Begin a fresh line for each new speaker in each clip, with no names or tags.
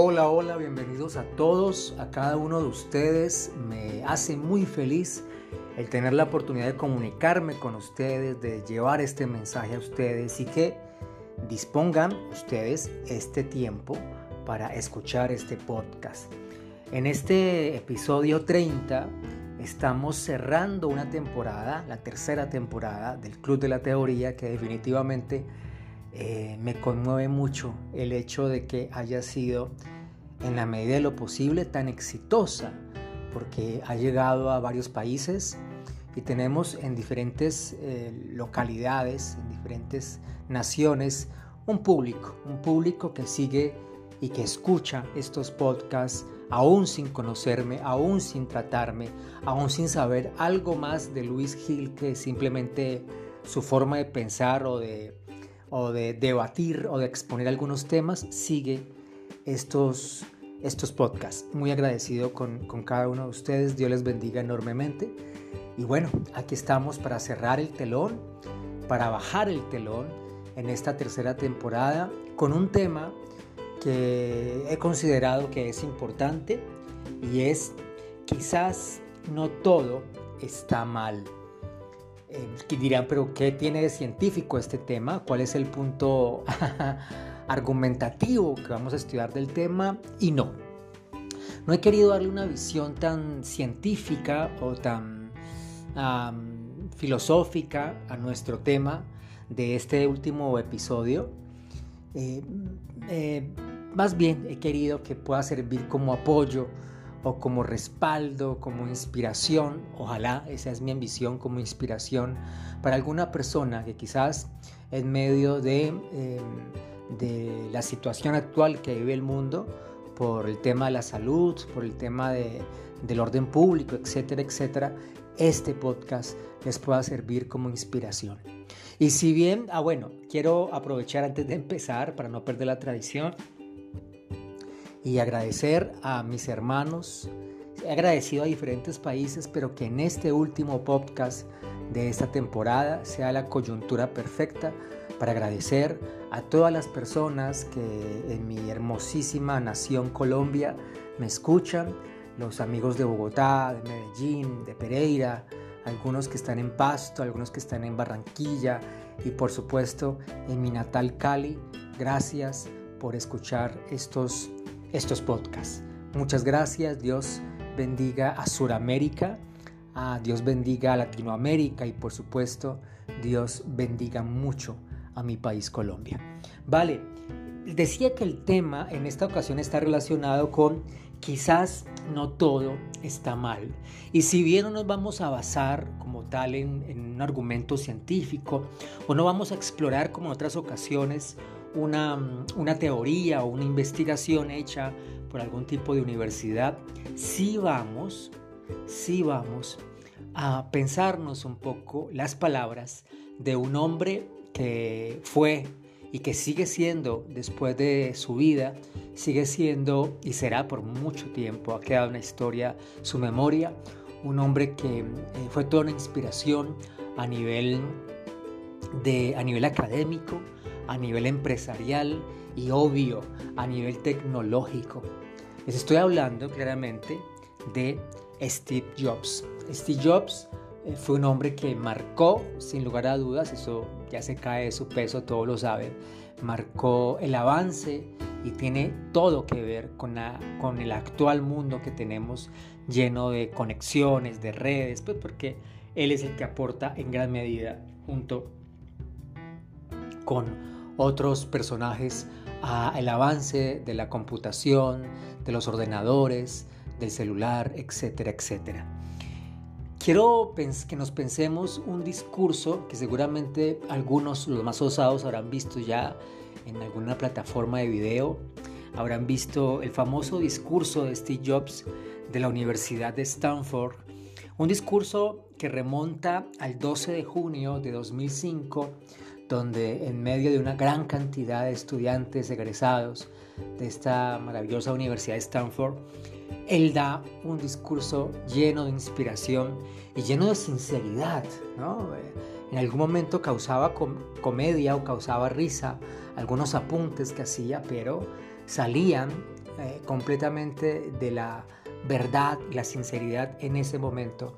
Hola, hola, bienvenidos a todos, a cada uno de ustedes. Me hace muy feliz el tener la oportunidad de comunicarme con ustedes, de llevar este mensaje a ustedes y que dispongan ustedes este tiempo para escuchar este podcast. En este episodio 30 estamos cerrando una temporada, la tercera temporada del Club de la Teoría que definitivamente eh, me conmueve mucho el hecho de que haya sido en la medida de lo posible tan exitosa, porque ha llegado a varios países y tenemos en diferentes eh, localidades, en diferentes naciones, un público, un público que sigue y que escucha estos podcasts aún sin conocerme, aún sin tratarme, aún sin saber algo más de Luis Gil que simplemente su forma de pensar o de o de debatir o de exponer algunos temas, sigue estos, estos podcasts. Muy agradecido con, con cada uno de ustedes. Dios les bendiga enormemente. Y bueno, aquí estamos para cerrar el telón, para bajar el telón en esta tercera temporada con un tema que he considerado que es importante y es quizás no todo está mal. Eh, dirán, pero ¿qué tiene de científico este tema? ¿Cuál es el punto argumentativo que vamos a estudiar del tema? Y no. No he querido darle una visión tan científica o tan filosófica a nuestro tema de este último episodio. Eh, eh, más bien he querido que pueda servir como apoyo o como respaldo, como inspiración, ojalá esa es mi ambición como inspiración para alguna persona que quizás en medio de, em, de la situación actual que vive el mundo, por el tema de la salud, por el tema de, del orden público, etcétera, etcétera, este podcast les pueda servir como inspiración. Y si bien, ah bueno, quiero aprovechar antes de empezar, para no perder la tradición, y agradecer a mis hermanos. He agradecido a diferentes países, pero que en este último podcast de esta temporada sea la coyuntura perfecta para agradecer a todas las personas que en mi hermosísima nación Colombia me escuchan, los amigos de Bogotá, de Medellín, de Pereira, algunos que están en Pasto, algunos que están en Barranquilla y por supuesto en mi natal Cali. Gracias por escuchar estos estos podcasts. Muchas gracias, Dios bendiga a Sudamérica, a Dios bendiga a Latinoamérica y por supuesto Dios bendiga mucho a mi país Colombia. Vale, decía que el tema en esta ocasión está relacionado con quizás no todo está mal. Y si bien no nos vamos a basar como tal en, en un argumento científico o no vamos a explorar como en otras ocasiones una, teoría o una investigación hecha por algún tipo de universidad, sí vamos, sí vamos a pensarnos un poco las palabras de un hombre que fue y que sigue siendo después de su vida, sigue siendo y será por mucho tiempo, ha quedado una historia, su memoria, un hombre que eh, fue toda una inspiración a nivel, de, a nivel académico, a nivel empresarial y obvio a nivel tecnológico. Les estoy hablando claramente de Steve Jobs. Steve Jobs eh, fue un hombre que marcó, sin lugar a dudas, eso ya se cae de su peso, todos lo saben, marcó el avance y tiene todo que ver con, con el actual mundo que tenemos lleno de conexiones, de redes, pues porque él es el que aporta en gran medida junto con otros personajes al avance de la computación, de los ordenadores, del celular, etcétera, etcétera. Quiero que nos pensemos un discurso que seguramente algunos, los más osados, habrán visto ya en alguna plataforma de video. Habrán visto el famoso discurso de Steve Jobs de la Universidad de Stanford. Un discurso que remonta al 12 de junio de 2005 donde en medio de una gran cantidad de estudiantes egresados de esta maravillosa Universidad de Stanford, él da un discurso lleno de inspiración y lleno de sinceridad. En algún momento causaba comedia o causaba risa algunos apuntes que hacía, pero salían eh, completamente de la verdad y la sinceridad en ese momento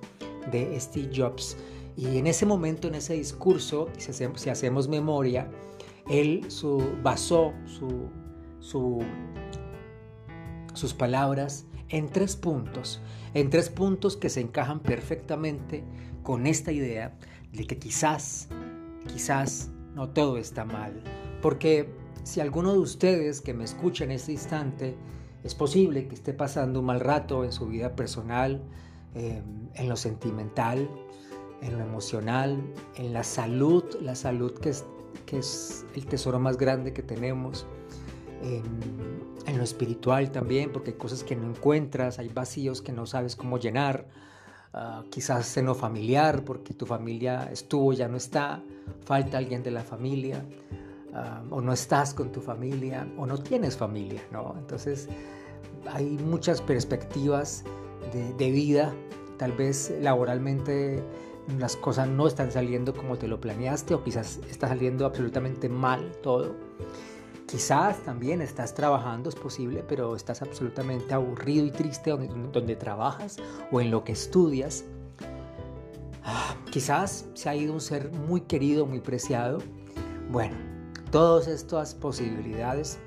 de Steve Jobs. Y en ese momento, en ese discurso, si hacemos, memoria, él su, basó su, su, sus palabras en tres puntos, en tres puntos que se encajan perfectamente con esta idea de que quizás, quizás no todo está mal. Porque si alguno de ustedes que me escucha en este instante, es posible que esté pasando un mal rato en su vida personal, eh, en lo sentimental, en lo emocional, en la salud, la salud que es, que es el tesoro más grande que tenemos, en, lo espiritual también, porque hay cosas que no encuentras, hay vacíos que no sabes cómo llenar, ah, quizás en lo familiar, porque tu familia estuvo, ya no está, falta alguien de la familia, ah, o no estás con tu familia, o no tienes familia, ¿no? Entonces hay muchas perspectivas de, de vida, tal vez laboralmente las cosas no están saliendo como te lo planeaste o quizás está saliendo absolutamente mal todo. Quizás también estás trabajando, es posible, pero estás absolutamente aburrido y triste donde, trabajas o en lo que estudias. Ah, quizás se ha ido un ser muy querido, muy preciado. Bueno, todas estas posibilidades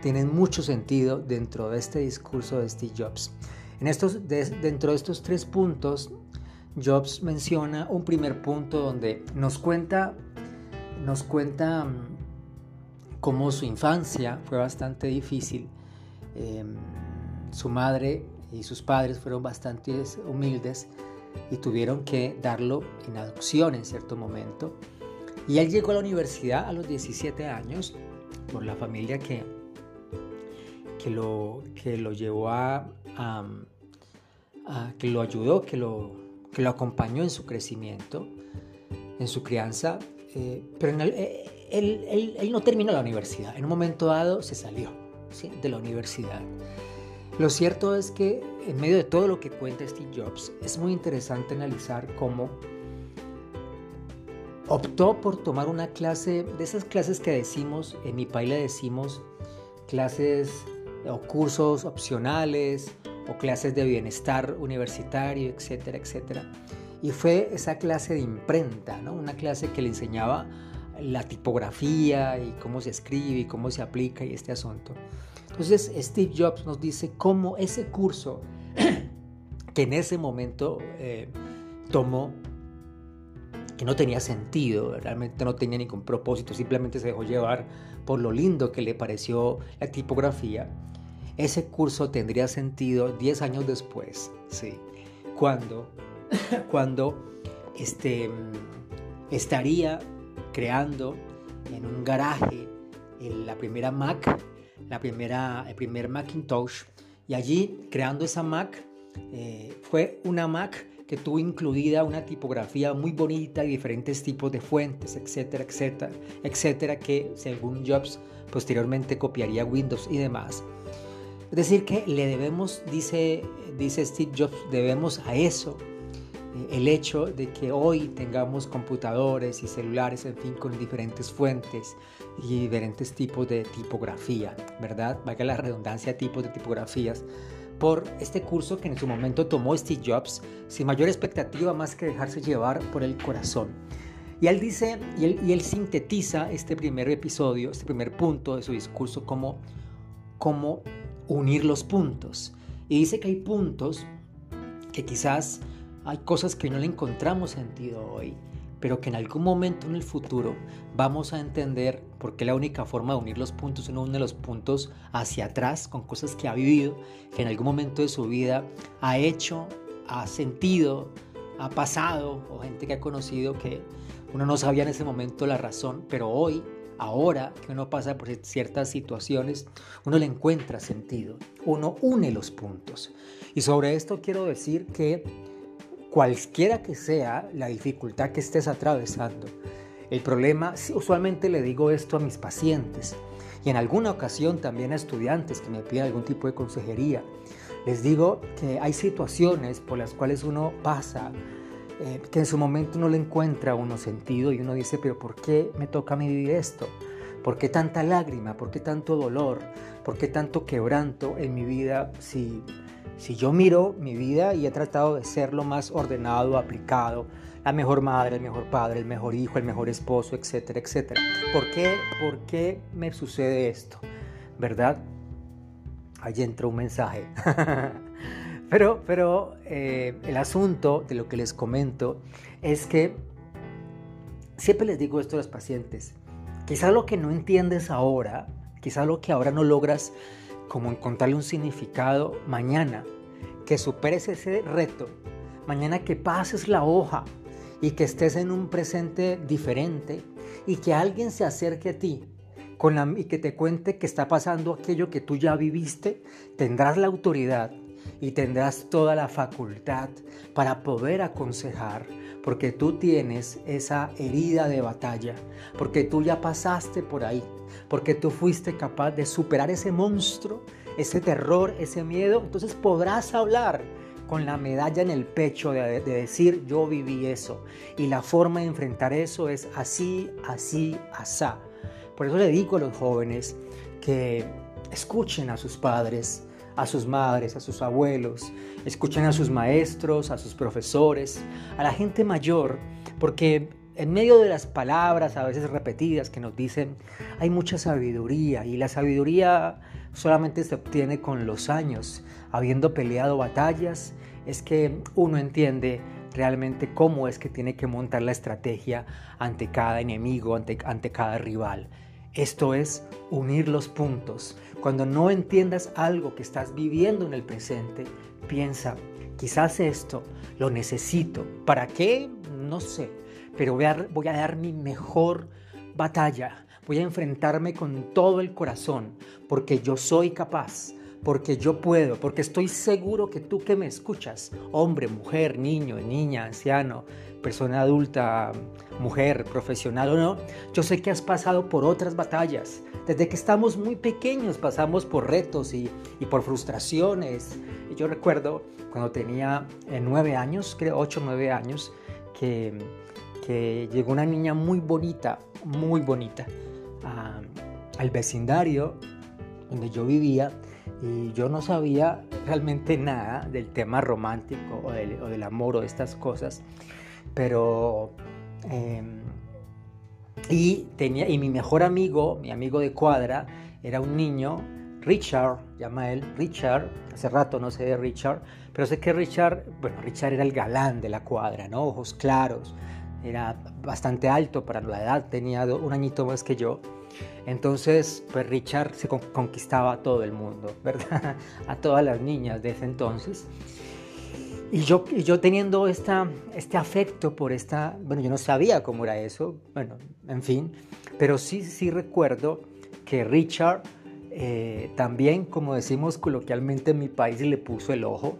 tienen mucho sentido dentro de este discurso de Steve Jobs. En estos, dentro de estos tres puntos Jobs menciona un primer punto donde nos cuenta, nos cuenta mm, cómo su infancia fue bastante difícil. Em, su madre y sus padres fueron bastante humildes y tuvieron que darlo en adopción en cierto momento. Y él llegó a la universidad a los 17 años por la familia que, que, lo, que lo llevó a, a que lo ayudó, que lo que lo acompañó en su crecimiento, en su crianza, eh, pero eh, él, no terminó la universidad. En un momento dado se salió de la universidad. Lo cierto es que en medio de todo lo que cuenta Steve Jobs, es muy interesante analizar cómo optó por tomar una clase, de esas clases que decimos, en mi país le decimos clases o cursos opcionales o clases de bienestar universitario, etcétera, etcétera. Y fue esa clase de imprenta, ¿no? una clase que le enseñaba la tipografía y cómo se escribe y cómo se aplica y este asunto. Entonces Steve Jobs nos dice cómo ese curso que en ese momento eh, tomó, que no tenía sentido, realmente no tenía ningún propósito, simplemente se dejó llevar por lo lindo que le pareció la tipografía, ese curso tendría sentido 10 años después, ¿sí? Cuando, cuando este, estaría creando en un garaje la primera Mac, la primera, el primer Macintosh, y allí creando esa Mac, eh, fue una Mac que tuvo incluida una tipografía muy bonita y diferentes tipos de fuentes, etcétera, etcétera, etcétera, que según Jobs posteriormente copiaría Windows y demás. Es decir, que le debemos, dice, dice Steve Jobs, debemos a eso eh, el hecho de que hoy tengamos computadores y celulares, en fin, con diferentes fuentes y diferentes tipos de tipografía, ¿verdad? Vaya la redundancia, tipos de tipografías, por este curso que en su momento tomó Steve Jobs, sin mayor expectativa más que dejarse llevar por el corazón. Y él dice, y él, y él sintetiza este primer episodio, este primer punto de su discurso como, como unir los puntos. Y dice que hay puntos que quizás hay cosas que no le encontramos sentido hoy, pero que en algún momento en el futuro vamos a entender por qué la única forma de unir los puntos uno une los puntos hacia atrás con cosas que ha vivido, que en algún momento de su vida ha hecho, ha sentido, ha pasado, o gente que ha conocido que uno no sabía en ese momento la razón, pero hoy ahora que uno pasa por ciertas situaciones, uno le encuentra sentido, uno une los puntos. Y sobre esto quiero decir que cualquiera que sea la dificultad que estés atravesando, el problema, usualmente le digo esto a mis pacientes y en alguna ocasión también a estudiantes que me piden algún tipo de consejería, les digo que hay situaciones por las cuales uno pasa eh, que en su momento no le encuentra uno sentido y uno dice, pero ¿por qué me toca a mí vivir esto? ¿Por qué tanta lágrima? ¿Por qué tanto dolor? ¿Por qué tanto quebranto en mi vida si, si yo miro mi vida y he tratado de ser lo más ordenado, aplicado, la mejor madre, el mejor padre, el mejor hijo, el mejor esposo, etcétera, etcétera? ¿Por qué, por qué me sucede esto? ¿Verdad? Ahí entró un mensaje. pero pero eh, el asunto de lo que les comento es que siempre les digo esto a los pacientes. Quizá lo que no entiendes ahora, quizá lo que ahora no logras como encontrarle un significado mañana, que superes ese reto, mañana que pases la hoja y que estés en un presente diferente y que alguien se acerque a ti con la, y que te cuente que está pasando aquello que tú ya viviste, tendrás la autoridad y tendrás toda la facultad para poder aconsejar, porque tú tienes esa herida de batalla, porque tú ya pasaste por ahí, porque tú fuiste capaz de superar ese monstruo, ese terror, ese miedo, entonces podrás hablar con la medalla en el pecho de, decir yo viví eso. Y la forma de enfrentar eso es así, así, asá. Por eso le digo a los jóvenes que escuchen a sus padres, a sus madres, a sus abuelos, escuchen a sus maestros, a sus profesores, a la gente mayor, porque en medio de las palabras a veces repetidas que nos dicen, hay mucha sabiduría y la sabiduría solamente se obtiene con los años, habiendo peleado batallas, es que uno entiende realmente cómo es que tiene que montar la estrategia ante cada enemigo, ante, ante cada rival. Esto es unir los puntos. Cuando no entiendas algo que estás viviendo en el presente, piensa, quizás esto lo necesito. ¿Para qué? No sé. Pero voy a, voy a dar mi mejor batalla. Voy a enfrentarme con todo el corazón porque yo soy capaz porque yo puedo, porque estoy seguro que tú que me escuchas, hombre, mujer, niño, niña, anciano, persona adulta, mujer, profesional o no, yo sé que has pasado por otras batallas. Desde que estamos muy pequeños pasamos por retos y, por frustraciones. Y yo recuerdo cuando tenía eh, nueve años, creo ocho, nueve años, que, que llegó una niña muy bonita, muy bonita, al vecindario donde yo vivía y yo no sabía realmente nada del tema romántico o del, amor o de estas cosas, pero... Em, y, tenía, y mi mejor amigo, mi amigo de cuadra, era un niño, Richard, llama él Richard, hace rato no sé de Richard, pero sé que Richard, bueno, Richard era el galán de la cuadra, ¿no? Ojos claros, era bastante alto para la edad, tenía un añito más que yo. Entonces, pues Richard se conquistaba a todo el mundo, ¿verdad? A todas las niñas de ese entonces. Y yo, y yo teniendo esta, este afecto por esta, bueno, yo no sabía cómo era eso, bueno, en fin, pero sí, sí recuerdo que Richard eh, también, como decimos coloquialmente en mi país, le puso el ojo.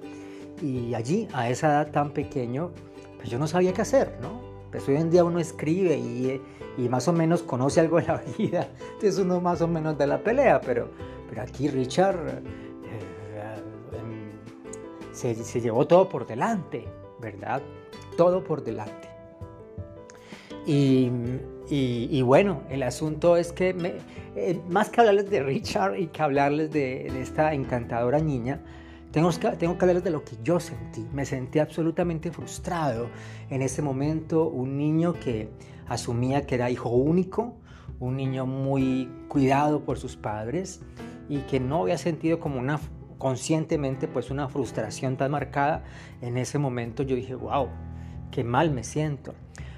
Y allí, a esa edad tan pequeño, pues yo no sabía qué hacer, ¿no? Pues hoy en día uno escribe y, y, más o menos conoce algo de la vida, entonces uno más o menos de la pelea, pero, pero aquí Richard eh, se, se, llevó todo por delante, ¿verdad? Todo por delante. Y, y, bueno, el asunto es que me, eh, más que hablarles de Richard y que hablarles de, de esta encantadora niña, tengo que, tengo que hablar de lo que yo sentí. Me sentí absolutamente frustrado en ese momento. Un niño que asumía que era hijo único, un niño muy cuidado por sus padres y que no había sentido como una conscientemente pues una frustración tan marcada. En ese momento yo dije, wow, qué mal me siento.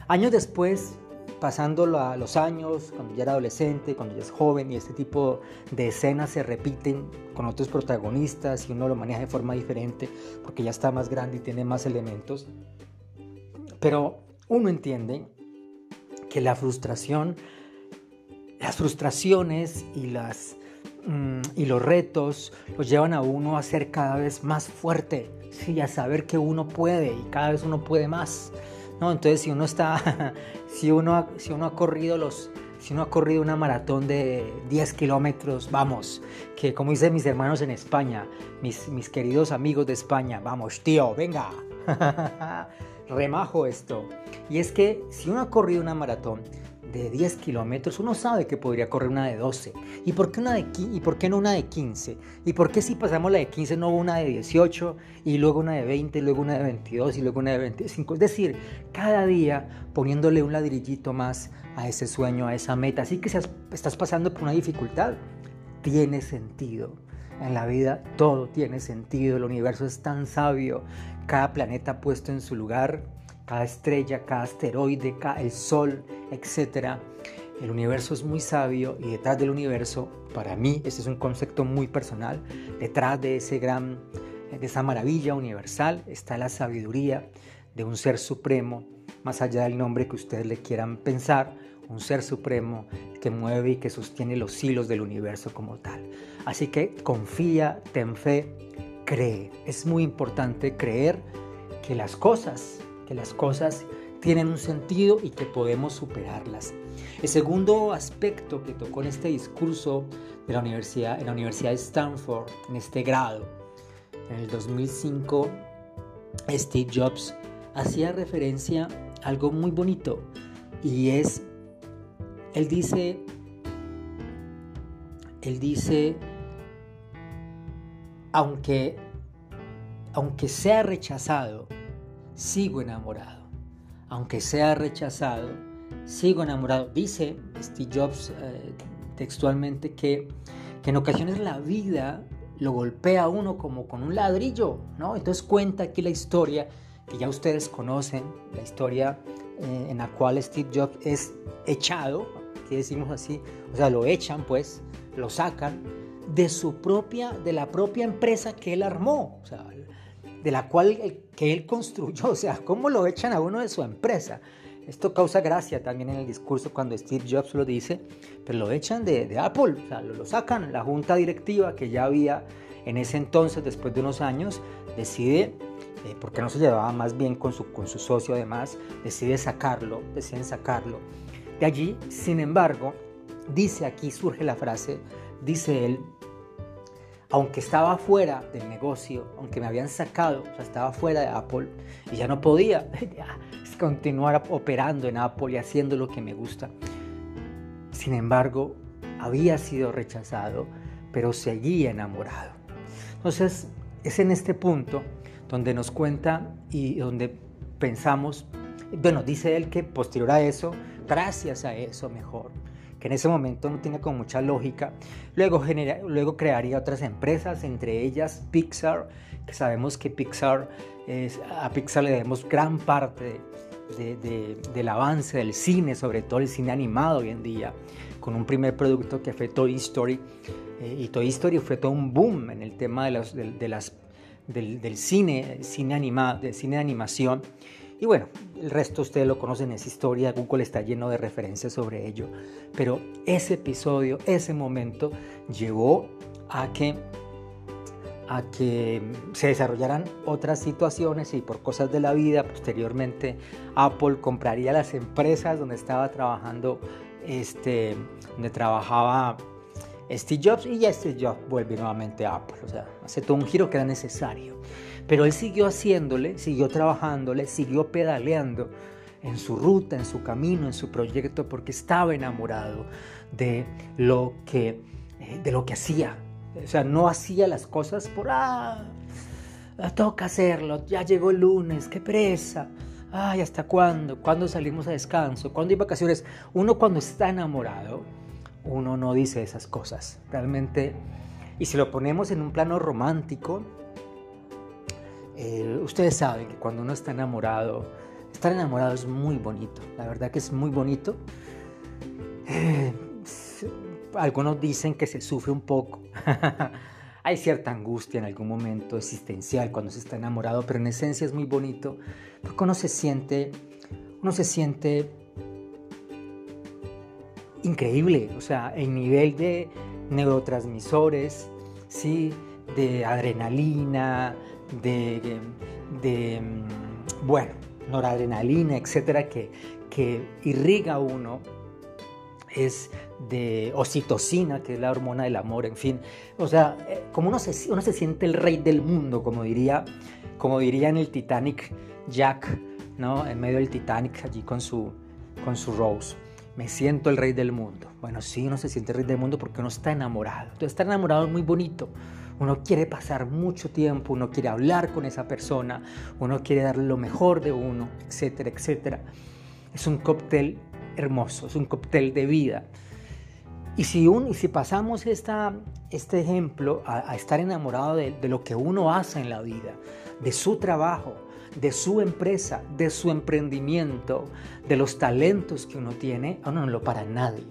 Años después pasando los años, cuando ya era adolescente, cuando ya es joven y este tipo de escenas se repiten con otros protagonistas y uno lo maneja de forma diferente porque ya está más grande y tiene más elementos. Pero uno entiende que la frustración, las frustraciones y, las, y los retos los llevan a uno a ser cada vez más fuerte, sí, a saber que uno puede y cada vez uno puede más. ¿no? Entonces, si uno está, si uno, ha, si uno ha corrido los, si uno ha corrido una maratón de 10 kilómetros, vamos, que como dicen mis hermanos en España, mis, mis queridos amigos de España, vamos, tío, venga, remajo esto. Y es que si uno ha corrido una maratón de 10 kilómetros, uno sabe que podría correr una de 12. ¿Y por, qué una de, ¿Y por qué no una de 15? ¿Y por qué si pasamos la de 15 no una de 18 y luego una de 20 y luego una de 22 y luego una de 25? Es decir, cada día poniéndole un ladrillito más a ese sueño, a esa meta. Así que si estás pasando por una dificultad, tiene sentido. En la vida todo tiene sentido, el universo es tan sabio, cada planeta puesto en su lugar cada estrella, cada asteroide, cada, el sol, etc. El universo es muy sabio y detrás del universo, para mí, ese es un concepto muy personal, detrás de ese gran, de esa maravilla universal está la sabiduría de un ser supremo, más allá del nombre que ustedes le quieran pensar, un ser supremo que mueve y que sostiene los hilos del universo como tal. Así que confía, ten fe, cree. Es muy importante creer que las cosas que las cosas tienen un sentido y que podemos superarlas. El segundo aspecto que tocó en este discurso de la universidad, en la Universidad de Stanford, en este grado, en el 2005, Steve Jobs hacía referencia a algo muy bonito y es, él dice, él dice, aunque, aunque sea rechazado, sigo enamorado. Aunque sea rechazado, sigo enamorado. Dice Steve Jobs eh, textualmente que, en ocasiones la vida lo golpea uno como con un ladrillo, ¿no? Entonces cuenta aquí la historia que ya ustedes conocen, la historia eh, en la cual Steve Jobs es echado, que decimos así, o sea, lo echan pues, lo sacan de su propia, de la propia empresa que él armó, de la cual que él construyó, o sea, cómo lo echan a uno de su empresa. Esto causa gracia también en el discurso cuando Steve Jobs lo dice, pero lo echan de, Apple, o sea, lo, sacan. La junta directiva que ya había en ese entonces, después de unos años, decide, eh, porque no se llevaba más bien con su, con su socio además, decide sacarlo, deciden sacarlo. De allí, sin embargo, dice aquí, surge la frase, dice él, aunque estaba fuera del negocio, aunque me habían sacado, estaba fuera de Apple y ya no podía continuar operando en Apple y haciendo lo que me gusta. Sin embargo, había sido rechazado, pero seguía enamorado. Entonces, es en este punto donde nos cuenta y donde pensamos, bueno, dice él que posterior a eso, gracias a eso mejor, que en ese momento no tiene como mucha lógica. Luego, luego crearía otras empresas, entre ellas Pixar, que sabemos que Pixar es, a Pixar le debemos gran parte del avance del cine, sobre todo el cine animado hoy en día, con un primer producto que fue Toy Story. Eh, y Toy Story fue todo un boom en el tema de, las, del, cine, cine, anima, de cine de animación. Y bueno, el resto ustedes lo conocen, esa historia, Google está lleno de referencias sobre ello. Pero ese episodio, ese momento, llevó a que, a que se desarrollaran otras situaciones y por cosas de la vida, posteriormente Apple compraría las empresas donde estaba trabajando, este, donde trabajaba Steve Jobs y ya Steve Jobs vuelve nuevamente a Apple. O sea, hace todo un giro que era necesario. Pero él siguió haciéndole, siguió trabajándole, siguió pedaleando en su ruta, en su camino, en su proyecto, porque estaba enamorado de lo que, eh, de lo que hacía. O sea, no hacía las cosas por, ah, toca hacerlo, ya llegó el lunes, qué presa. Ay, ¿hasta cuándo? ¿Cuándo salimos a descanso? ¿Cuándo hay vacaciones? Uno cuando está enamorado, uno no dice esas cosas. Realmente, y si lo ponemos en un plano romántico, eh, ustedes saben que cuando uno está enamorado, estar enamorado es muy bonito, la verdad que es muy bonito. Eh, algunos dicen que se sufre un poco. Hay cierta angustia en algún momento existencial cuando se está enamorado, pero en esencia es muy bonito porque uno se siente, uno se siente increíble, o sea, el nivel de neurotransmisores, sí, de adrenalina, de, de bueno, noradrenalina, etcétera, que, que irriga uno, es de oxitocina, que es la hormona del amor, en fin. O sea, eh, como uno se, uno se siente el rey del mundo, como diría, como diría en el Titanic Jack, ¿no? En medio del Titanic, allí con su, con su Rose. me siento el rey del mundo. Bueno, sí, uno se siente el rey del mundo porque uno está enamorado. Entonces, estar enamorado es muy bonito. Uno quiere pasar mucho tiempo, uno quiere hablar con esa persona, uno quiere darle lo mejor de uno, etcétera, etcétera. Es un cóctel hermoso, es un cóctel de vida. Y si, un, y si pasamos esta, este ejemplo a, estar enamorado de, de lo que uno hace en la vida, de su trabajo, de su empresa, de su emprendimiento, de los talentos que uno tiene, uno no lo para nadie.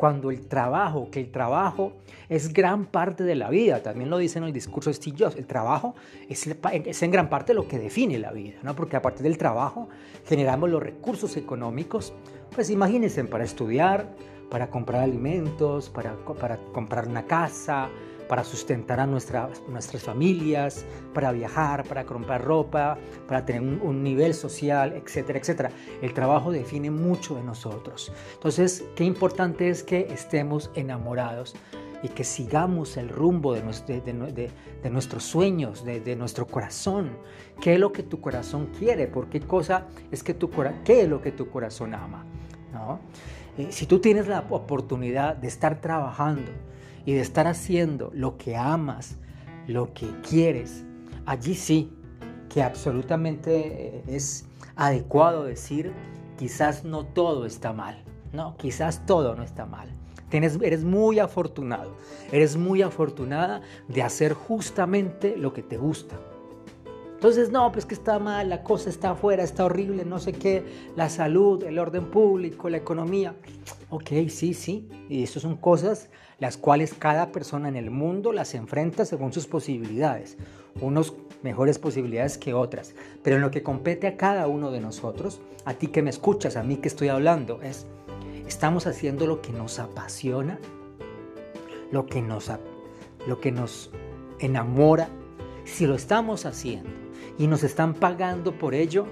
Cuando el trabajo, que el trabajo es gran parte de la vida, también lo dice en el discurso de Steve Jobs, el trabajo es, es en gran parte lo que define la vida, ¿no? porque a partir del trabajo generamos los recursos económicos, pues imagínense, para estudiar, para comprar alimentos, para, para comprar una casa, para sustentar a nuestras familias, para viajar, para comprar ropa, para tener un, nivel social, etcétera, etcétera. El trabajo define mucho de nosotros. Entonces, qué importante es que estemos enamorados y que sigamos el rumbo de, de, nuestros sueños, de, nuestro corazón. ¿Qué es lo que tu corazón quiere? ¿Por qué cosa es que tu qué es lo que tu corazón ama? ¿No? Eh, si tú tienes la oportunidad de estar trabajando, y de estar haciendo lo que amas, lo que quieres, allí sí que absolutamente eh, es adecuado decir, quizás no todo está mal, no, quizás todo no está mal. Tienes, eres muy afortunado, eres muy afortunada de hacer justamente lo que te gusta. Entonces, no, pues que está mal, la cosa está afuera, está horrible, no sé qué, la salud, el orden público, la economía. Ok, sí, sí, y eso son cosas las cuales cada persona en el mundo las enfrenta según sus posibilidades, unos mejores posibilidades que otras, pero en lo que compete a cada uno de nosotros, a ti que me escuchas, a mí que estoy hablando, es, ¿estamos haciendo lo que nos apasiona? Lo que nos, lo que nos enamora. Si lo estamos haciendo y nos están pagando por ello,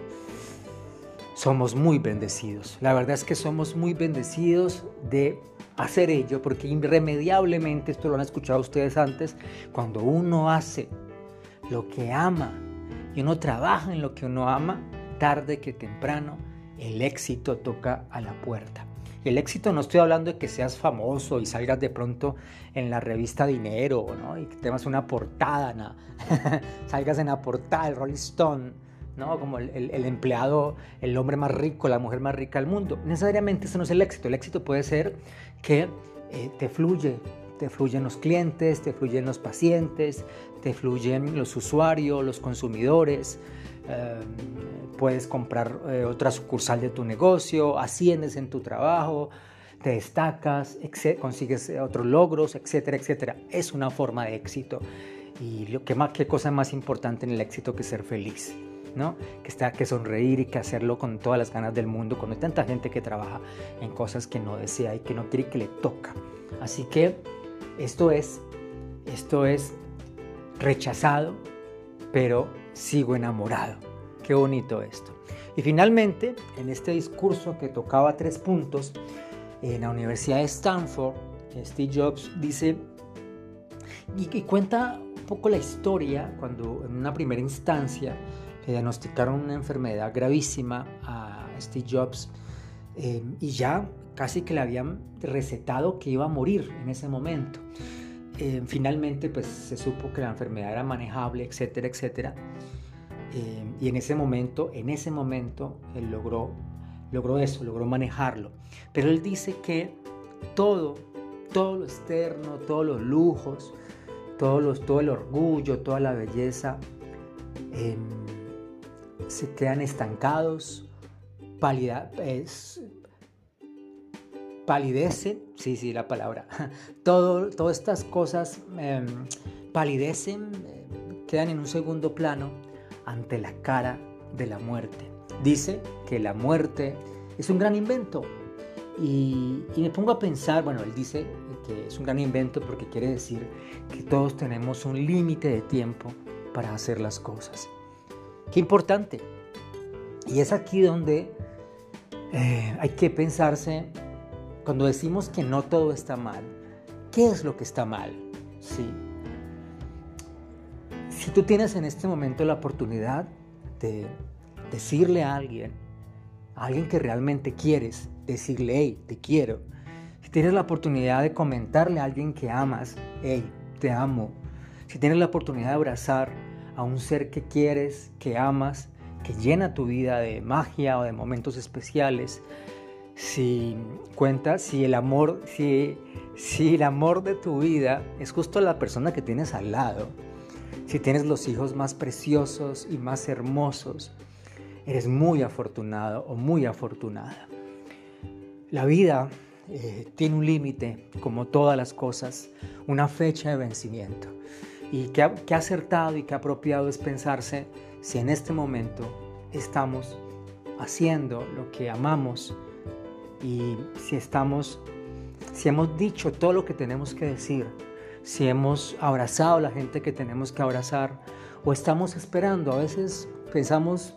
somos muy bendecidos. La verdad es que somos muy bendecidos de hacer ello, porque irremediablemente, esto lo han escuchado ustedes antes, cuando uno hace lo que ama y uno trabaja en lo que uno ama, tarde que temprano, el éxito toca a la puerta. El éxito no estoy hablando de que seas famoso y salgas de pronto en la revista Dinero, ¿no? Y que tengas una portada, ¿no? salgas en la portada del Rolling Stone, ¿no? Como el, el, empleado, el hombre más rico, la mujer más rica del mundo. Necesariamente eso no es el éxito. El éxito puede ser que eh, te fluye, te fluyen los clientes, te fluyen los pacientes, te fluyen los usuarios, los consumidores. Em, puedes comprar eh, otra sucursal de tu negocio, asciendes en tu trabajo, te destacas, consigues otros logros, etcétera, etcétera. Es una forma de éxito. Y lo que más, qué cosa más importante en el éxito que ser feliz. Que está que sonreír y que hacerlo con todas las ganas del mundo, cuando hay tanta gente que trabaja en cosas que no desea y que no quiere que le toca. Así que esto es, esto es rechazado, pero sigo enamorado. Qué bonito esto. Y finalmente, en este discurso que tocaba tres puntos, en la Universidad de Stanford, Steve Jobs dice, y, y cuenta un poco la historia, cuando en una primera instancia le diagnosticaron una enfermedad gravísima a Steve Jobs eh, y ya casi que le habían recetado que iba a morir en ese momento. Eh, finalmente pues se supo que la enfermedad era manejable, etcétera, etcétera. Eh, y en ese momento, en ese momento, él logró, logró eso, logró manejarlo. Pero él dice que todo, todo lo externo, todos los lujos, todos los, todo el orgullo, toda la belleza, se quedan estancados, palidecen, sí, sí, la palabra, Todo, todas estas cosas em, palidecen, em, quedan en un segundo plano ante la cara de la muerte. Dice que la muerte es un gran invento y, y me pongo a pensar, bueno, él dice que es un gran invento porque quiere decir que todos tenemos un límite de tiempo para hacer las cosas. Qué importante. Y es aquí donde eh, hay que pensarse, cuando decimos que no todo está mal, ¿qué es lo que está mal? Sí. Si tú tienes en este momento la oportunidad de decirle a alguien, a alguien que realmente quieres, decirle, hey, te quiero. Si tienes la oportunidad de comentarle a alguien que amas, hey, te amo. Si tienes la oportunidad de abrazar a un ser que quieres, que amas, que llena tu vida de magia o de momentos especiales, si cuentas, si el amor, si, si el amor de tu vida es justo la persona que tienes al lado, si tienes los hijos más preciosos y más hermosos, eres muy afortunado o muy afortunada. La vida eh, tiene un límite, como todas las cosas, una fecha de vencimiento. Y qué, qué acertado y qué apropiado es pensarse si en este momento estamos haciendo lo que amamos y si estamos, si hemos dicho todo lo que tenemos que decir, si hemos abrazado a la gente que tenemos que abrazar o estamos esperando. A veces pensamos,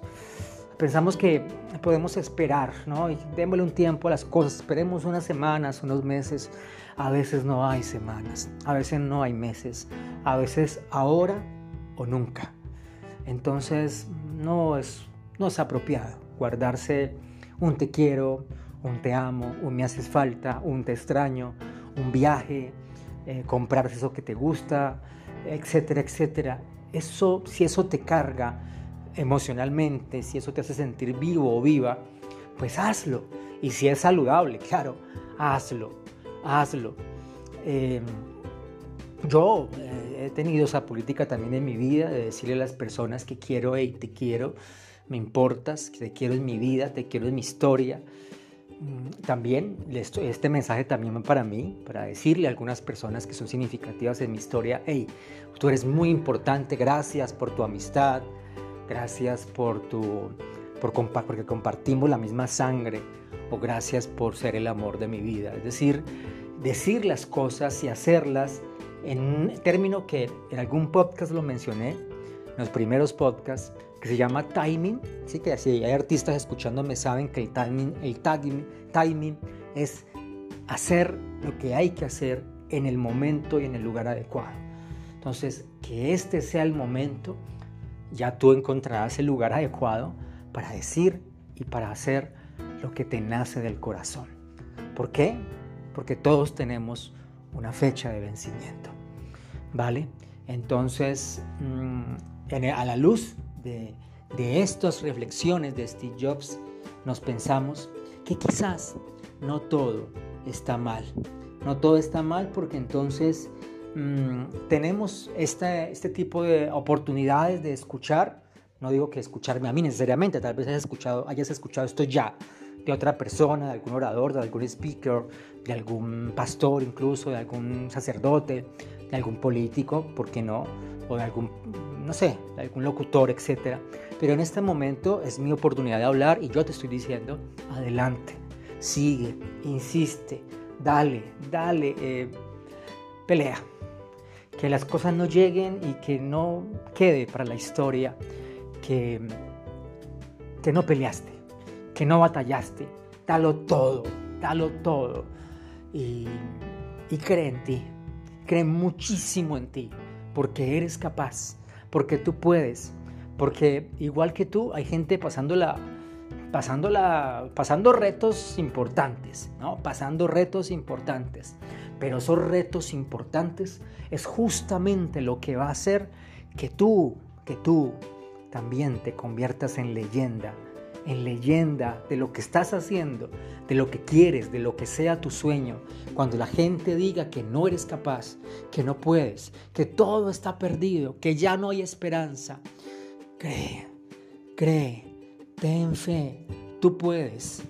pensamos que podemos esperar, ¿no? Y démosle un tiempo a las cosas, esperemos unas semanas, unos meses. A veces no hay semanas, a veces no hay meses, a veces ahora o nunca. Entonces no es, no es apropiado guardarse un te quiero, un te amo, un me haces falta, un te extraño, un viaje, eh, comprarse eso que te gusta, etcétera, etcétera. Eso, si eso te carga emocionalmente, si eso te hace sentir vivo o viva, pues hazlo. Y si es saludable, claro, hazlo, hazlo. Em, yo eh, he tenido esa política también en mi vida de decirle a las personas que quiero, hey, te quiero, me importas, te quiero en mi vida, te quiero en mi historia, Mm, también este mensaje también para mí, para decirle a algunas personas que son significativas en mi historia, hey, tú eres muy importante, gracias por tu amistad, gracias por tu, por porque compartimos la misma sangre, o gracias por ser el amor de mi vida. Es decir, decir las cosas y hacerlas en un término que en algún podcast lo mencioné, en los primeros podcasts, que se llama timing. Sí, que si hay artistas escuchándome saben que el timing, el timing, timing es hacer lo que hay que hacer en el momento y en el lugar adecuado. Entonces, que este sea el momento, ya tú encontrarás el lugar adecuado para decir y para hacer lo que te nace del corazón. ¿Por qué? Porque todos tenemos una fecha de vencimiento. ¿Vale? Entonces, mm, a la luz de, estas reflexiones de Steve Jobs, nos pensamos que quizás no todo está mal. No todo está mal porque entonces mm, tenemos este, este tipo de oportunidades de escuchar. No digo que escucharme a mí necesariamente, tal vez hayas escuchado, hayas escuchado esto ya de otra persona, de algún orador, de algún speaker, de algún pastor incluso, de algún sacerdote, de algún político, ¿por qué no? O de algún no sé, algún locutor, etc. Pero en este momento es mi oportunidad de hablar y yo te estoy diciendo, adelante, sigue, insiste, dale, dale, eh, pelea. Que las cosas no lleguen y que no quede para la historia que, que no peleaste, que no batallaste. Dalo todo, dalo todo. Y, y cree en ti, cree muchísimo en ti, porque eres capaz porque tú puedes, porque igual que tú hay gente pasándola, pasándola, pasando retos importantes, ¿no? Pasando retos importantes. Pero esos retos importantes es justamente lo que va a hacer que tú, que tú también te conviertas en leyenda, en leyenda de lo que estás haciendo, de lo que quieres, de lo que sea tu sueño. Cuando la gente diga que no eres capaz, que no puedes, que todo está perdido, que ya no hay esperanza, cree, cree, ten fe, tú puedes.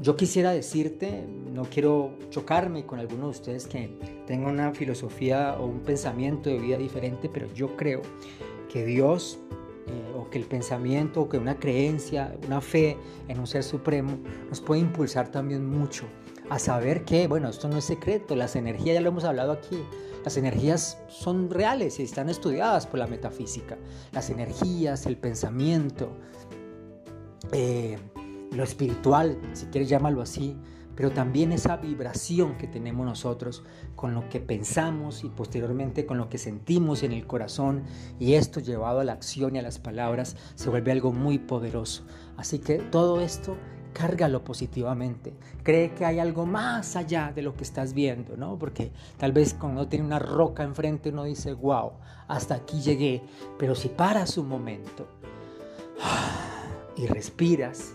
Yo quisiera decirte, no quiero chocarme con alguno de ustedes que tenga una filosofía o un pensamiento de vida diferente, pero yo creo que Dios eh, o que el pensamiento o que una creencia, una fe en un ser supremo nos puede impulsar también mucho a saber que, bueno, esto no es secreto, las energías, ya lo hemos hablado aquí, las energías son reales y están estudiadas por la metafísica. Las energías, el pensamiento, eh, lo espiritual, si quieres llamarlo así, pero también esa vibración que tenemos nosotros con lo que pensamos y posteriormente con lo que sentimos en el corazón y esto llevado a la acción y a las palabras se vuelve algo muy poderoso. Así que todo esto cárgalo positivamente. Cree que hay algo más allá de lo que estás viendo, ¿no? Porque tal vez cuando uno tiene una roca enfrente uno dice, wow, hasta aquí llegué. Pero si paras un momento y respiras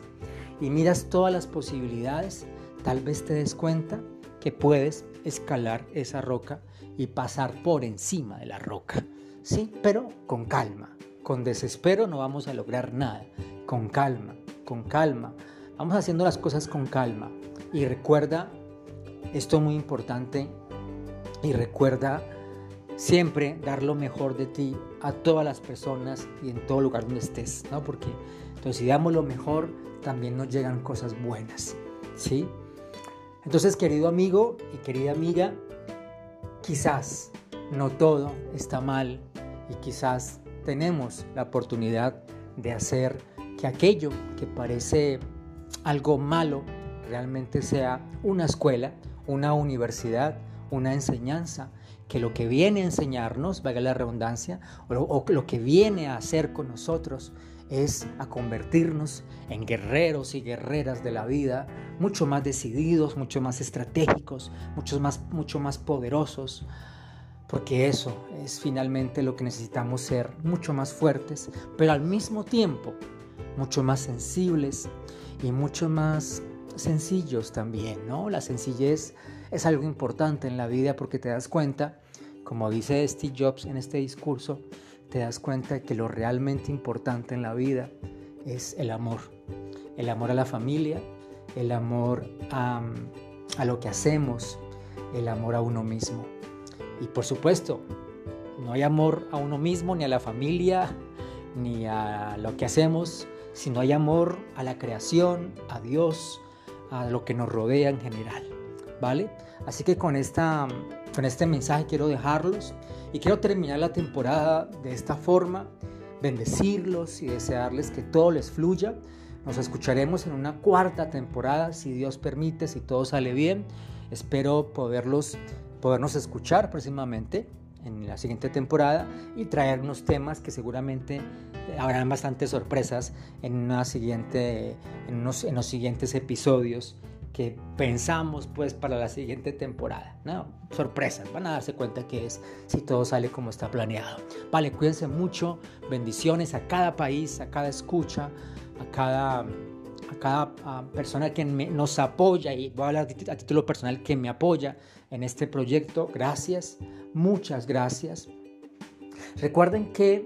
y miras todas las posibilidades, tal vez te des cuenta que puedes escalar esa roca y pasar por encima de la roca. Sí, pero con calma. Con desespero no vamos a lograr nada. Con calma, con calma. Vamos haciendo las cosas con calma. Y recuerda, esto es muy importante, y recuerda siempre dar lo mejor de ti a todas las personas y en todo lugar donde estés, ¿no? Porque entonces si damos lo mejor, también nos llegan cosas buenas, ¿sí? Entonces, querido amigo y querida amiga, quizás no todo está mal y quizás tenemos la oportunidad de hacer que aquello que parece algo malo realmente sea una escuela, una universidad, una enseñanza, que lo que viene a enseñarnos, valga la redundancia, o, o lo que viene a hacer con nosotros es a convertirnos en guerreros y guerreras de la vida, mucho más decididos, mucho más estratégicos, mucho más, mucho más poderosos, porque eso es finalmente lo que necesitamos ser, mucho más fuertes, pero al mismo tiempo mucho más sensibles y mucho más sencillos también, ¿no? La sencillez es algo importante en la vida porque te das cuenta, como dice Steve Jobs en este discurso, te das cuenta que lo realmente importante en la vida es el amor. El amor a la familia, el amor a, a lo que hacemos, el amor a uno mismo. Y por supuesto, no hay amor a uno mismo, ni a la familia, ni a lo que hacemos, sino hay amor a la creación, a Dios, a lo que nos rodea en general. ¿Vale? Así que con, esta, con este mensaje quiero dejarlos y quiero terminar la temporada de esta forma, bendecirlos y desearles que todo les fluya. Nos escucharemos en una cuarta temporada, si Dios permite, si todo sale bien. Espero poderlos, podernos escuchar próximamente en la siguiente temporada y traer unos temas que seguramente habrán bastantes sorpresas en, una siguiente, en, unos, en los siguientes episodios que pensamos pues para la siguiente temporada. ¿no? Sorpresas, van a darse cuenta que es si todo sale como está planeado. Vale, cuídense mucho, bendiciones a cada país, a cada escucha, a cada, a cada persona que nos apoya y voy a hablar a título personal que me apoya en este proyecto. Gracias, muchas gracias. Recuerden que eh,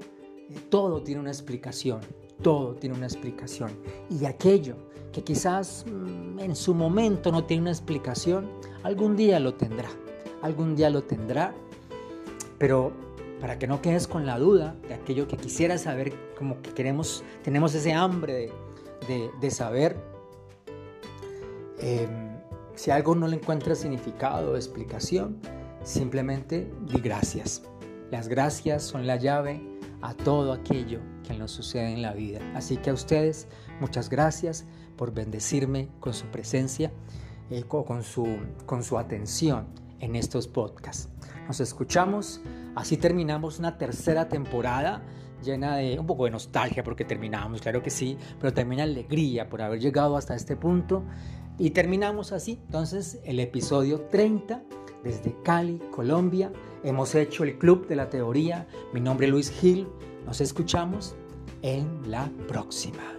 todo tiene una explicación, todo tiene una explicación y aquello que quizás mm, en su momento no tiene una explicación, algún día lo tendrá, algún día lo tendrá, pero para que no quedes con la duda de aquello que quisieras saber, como que queremos, tenemos ese hambre de, saber, em, si algo no le encuentra significado o explicación, simplemente di gracias. Las gracias son la llave a todo aquello que nos sucede en la vida. Así que a ustedes, muchas gracias por bendecirme con su presencia, eh, con, su, con su atención en estos podcasts. Nos escuchamos, así terminamos una tercera temporada llena de un poco de nostalgia porque terminamos, claro que sí, pero también alegría por haber llegado hasta este punto. Y terminamos así, entonces, el episodio 30 desde Cali, Colombia. Hemos hecho el Club de la Teoría. Mi nombre es Luis Gil. Nos escuchamos en la próxima.